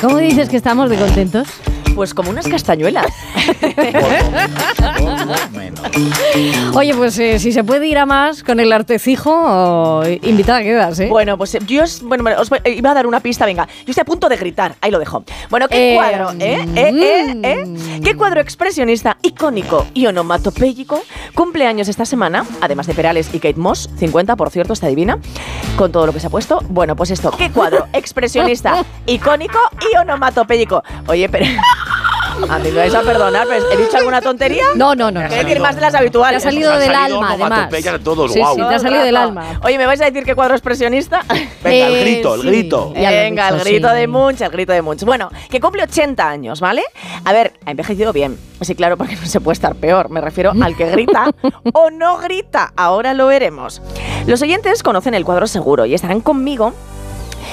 ¿Cómo dices que estamos de contentos? Pues como unas castañuelas. Oye, pues eh, si se puede ir a más con el artecijo, invitada quedas, ¿eh? Bueno, pues yo os, bueno, os voy- iba a dar una pista, venga. Yo estoy a punto de gritar, ahí lo dejo. Bueno, ¿qué Eh, cuadro, eh? ¿Eh? ¿Eh? ¿Eh? ¿Qué cuadro expresionista, icónico y onomatopéyico cumple años esta semana? Además de Perales y Kate Moss, 50, por cierto, está divina, con todo lo que se ha puesto. Bueno, pues esto, ¿qué cuadro expresionista, icónico y onomatopéyico? Oye, pero... A mí me vais a perdonar, pero ¿he dicho alguna tontería? No, no, no. No. decir más de las Te ha habituales. salido del salido alma, además. todos, sí, sí, te ha salido del alma. Oye, ¿me vais a decir qué cuadro expresionista? Venga, el Eh, grito, el grito. Venga, el grito sí. de Munch, el grito de Munch. Bueno, que cumple 80 años, ¿vale? A ver, ha envejecido bien. Sí, claro, porque no se puede estar peor. Me refiero al que grita o no grita. Ahora lo veremos. Los oyentes conocen el cuadro seguro y estarán conmigo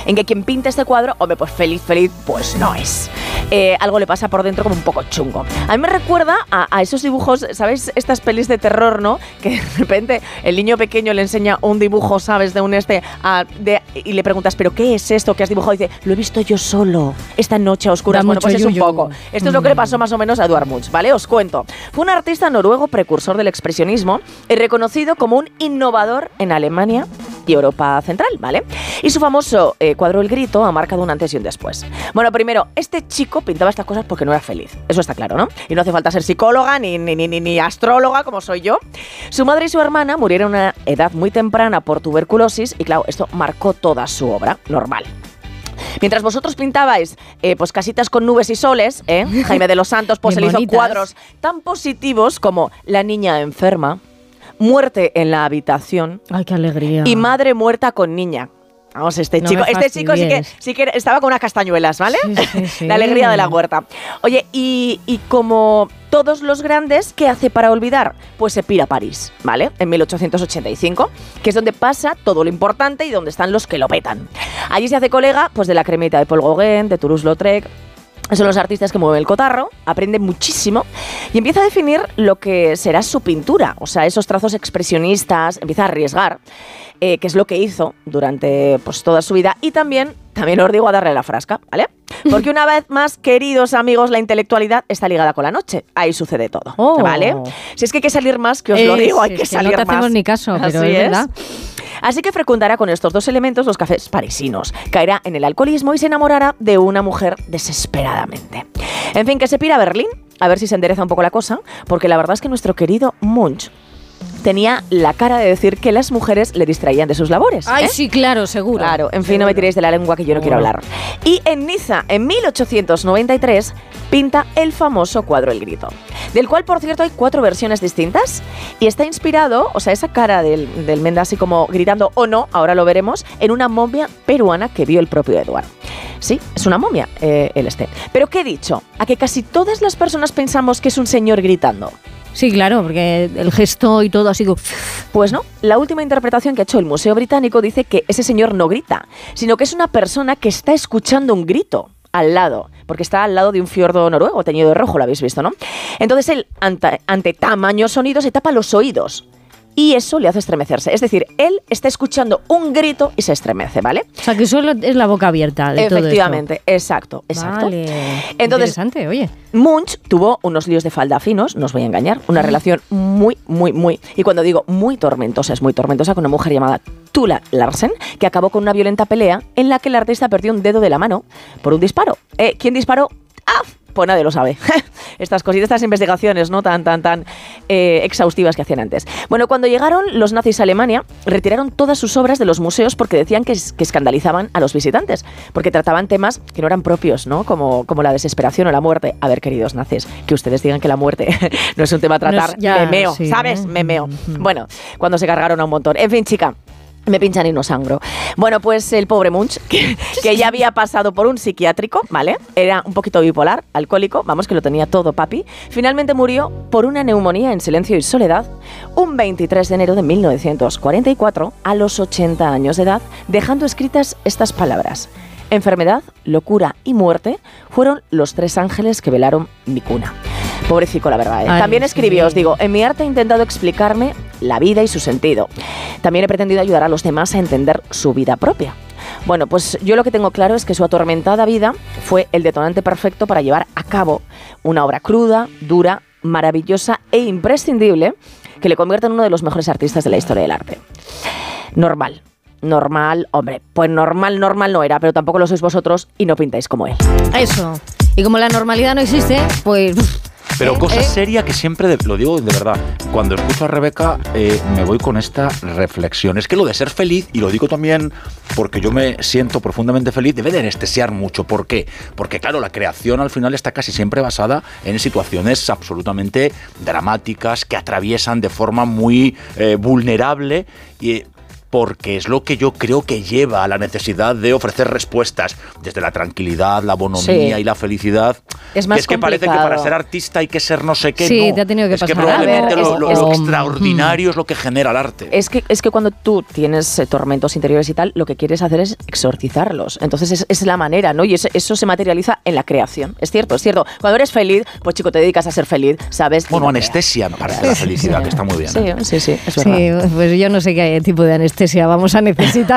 en que quien pinta este cuadro, hombre, pues feliz, feliz, pues no es. Eh, algo le pasa por dentro como un poco chungo. A mí me recuerda a, a esos dibujos, ¿sabéis? Estas pelis de terror, ¿no? Que de repente el niño pequeño le enseña un dibujo, ¿sabes? De un este, a- de- y le preguntas, ¿pero qué es esto que has dibujado? Y dice, lo he visto yo solo, esta noche a oscuras. Da Bueno, pues es un poco. Esto es lo que le pasó más o menos a Eduard Munch, ¿vale? Os cuento. Fue un artista noruego precursor del expresionismo y reconocido como un innovador en Alemania y Europa Central, ¿vale? Y su famoso eh, cuadro El Grito ha marcado un antes y un después. Bueno, primero, este chico pintaba estas cosas porque no era feliz. Eso está claro, ¿no? Y no hace falta ser psicóloga ni, ni, ni, ni- ni astróloga como soy yo. Su madre y su hermana murieron a una edad muy temprana por tuberculosis y claro, esto marcó toda su obra, normal. Mientras vosotros pintabais eh, pues casitas con nubes y soles, ¿eh? Jaime de los Santos pues él hizo cuadros tan positivos como La niña enferma, Muerte en la habitación Ay, qué alegría. y Madre muerta con niña. Vamos, este No chico, este chico sí que, sí que estaba con unas castañuelas, ¿vale? Sí, sí, sí. la alegría de la huerta. Oye, y, y como todos los grandes, ¿qué hace para olvidar? Pues se pira a París, ¿vale? En 1885, que es donde pasa todo lo importante y donde están los que lo petan. Allí se hace colega pues de la cremita de Paul Gauguin, de Toulouse-Lautrec, son los artistas que mueven el cotarro, aprende muchísimo y empieza a definir lo que será su pintura, o sea, esos trazos expresionistas, empieza a arriesgar, eh, que es lo que hizo durante pues, toda su vida y también, también os digo a darle la frasca, ¿vale? Porque una vez más, queridos amigos, la intelectualidad está ligada con la noche, ahí sucede todo, Oh. ¿vale? Si es que hay que salir más, que os lo Es- digo, hay es que salir no te más. hacemos ni caso, pero Así es verdad. Así que frecuentará con estos dos elementos los cafés parisinos, caerá en el alcoholismo y se enamorará de una mujer desesperadamente. En fin, que se pira a Berlín, a ver si se endereza un poco la cosa, porque la verdad es que nuestro querido Munch tenía la cara de decir que las mujeres le distraían de sus labores. Ay, ¿eh? sí, claro, seguro. Claro, en fin, no me tiréis de la lengua que yo no quiero hablar. Y en Niza, en 1893, pinta el famoso cuadro El Grito, del cual, por cierto, hay cuatro versiones distintas y está inspirado, o sea, esa cara del, del Menda así como gritando o no, ahora lo veremos, en una momia peruana que vio el propio Eduard. Sí, es una momia, eh, el este. Pero ¿qué he dicho? A que casi todas las personas pensamos que es un señor gritando. Sí, claro, porque el gesto y todo así. Pues no, la última interpretación que ha hecho el Museo Británico dice que ese señor no grita, sino que es una persona que está escuchando un grito al lado, porque está al lado de un fiordo noruego teñido de rojo, lo habéis visto, ¿no? Entonces él, ante, ante tamaño sonido, se tapa los oídos. Y eso le hace estremecerse. Es decir, él está escuchando un grito y se estremece, ¿vale? O sea, que solo es la boca abierta de todo esto. Efectivamente, exacto, exacto. Vale. Entonces- Interesante, oye. Munch tuvo unos líos de falda finos, no os voy a engañar, una relación muy, muy, muy, y cuando digo muy tormentosa, es muy tormentosa con una mujer llamada Tula Larsen, que acabó con una violenta pelea en la que el artista perdió un dedo de la mano por un disparo. Eh, ¿Quién disparó? ¡Ah! Pues nadie lo sabe. Estas cositas, estas investigaciones, ¿no? Tan, tan, tan eh, exhaustivas que hacían antes. Bueno, cuando llegaron los nazis a Alemania, retiraron todas sus obras de los museos porque decían que, que escandalizaban a los visitantes, porque trataban temas que no eran propios, ¿no? Como, como la desesperación o la muerte. A ver, queridos nazis, que ustedes digan que la muerte no es un tema a No es- tratar. ya, me meo, sí, ¿sabes? Me meo. Ujú. Bueno, cuando se cargaron a un montón. En fin, chica. Me pinchan y no sangro. Bueno, pues el pobre Munch, que, que ya había pasado por un psiquiátrico, ¿vale? Era un poquito bipolar, alcohólico, vamos, que lo tenía todo papi. Finalmente murió por una neumonía en silencio y soledad un 23 de enero de 1944, a los 80 años de edad, dejando escritas estas palabras. Enfermedad, locura y muerte fueron los tres ángeles que velaron mi cuna. Pobrecico, la verdad. ¿eh? Ay, También escribió, sí. os digo, en mi arte he intentado explicarme la vida y su sentido. También he pretendido ayudar a los demás a entender su vida propia. Bueno, pues yo lo que tengo claro es que su atormentada vida fue el detonante perfecto para llevar a cabo una obra cruda, dura, maravillosa e imprescindible que le convierte en uno de los mejores artistas de la historia del arte. Normal, normal, hombre, pues normal, normal no era, pero tampoco lo sois vosotros y no pintáis como él. Eso. Y como la normalidad no existe, pues... Pero cosa seria que siempre, de- lo digo de verdad, cuando escucho a Rebeca eh, me voy con esta reflexión. Es que lo de ser feliz, y lo digo también porque yo me siento profundamente feliz, debe de anestesiar mucho. ¿Por qué? Porque claro, la creación al final está casi siempre basada en situaciones absolutamente dramáticas que atraviesan de forma muy eh, vulnerable y porque es lo que yo creo que lleva a la necesidad de ofrecer respuestas desde la tranquilidad, la bonomía Sí. y la felicidad. Es Que más es que parece que para ser artista hay que ser no sé qué. Sí, no. te ha tenido que es que pasar probablemente algo. lo, lo- Es- lo es- extraordinario es lo que genera el arte. Es que, es que cuando tú tienes eh, tormentos interiores y tal, lo que quieres hacer es exorcizarlos. Entonces es, es la manera, ¿no? Y es- eso se materializa en la creación. Es cierto, es cierto. Cuando eres feliz, pues chico, te dedicas a ser feliz, ¿sabes? Bueno, no anestesia para la felicidad, que está muy bien. Sí, ¿eh? sí, sí, es verdad. Sí, pues yo no sé qué tipo de vamos a necesitar.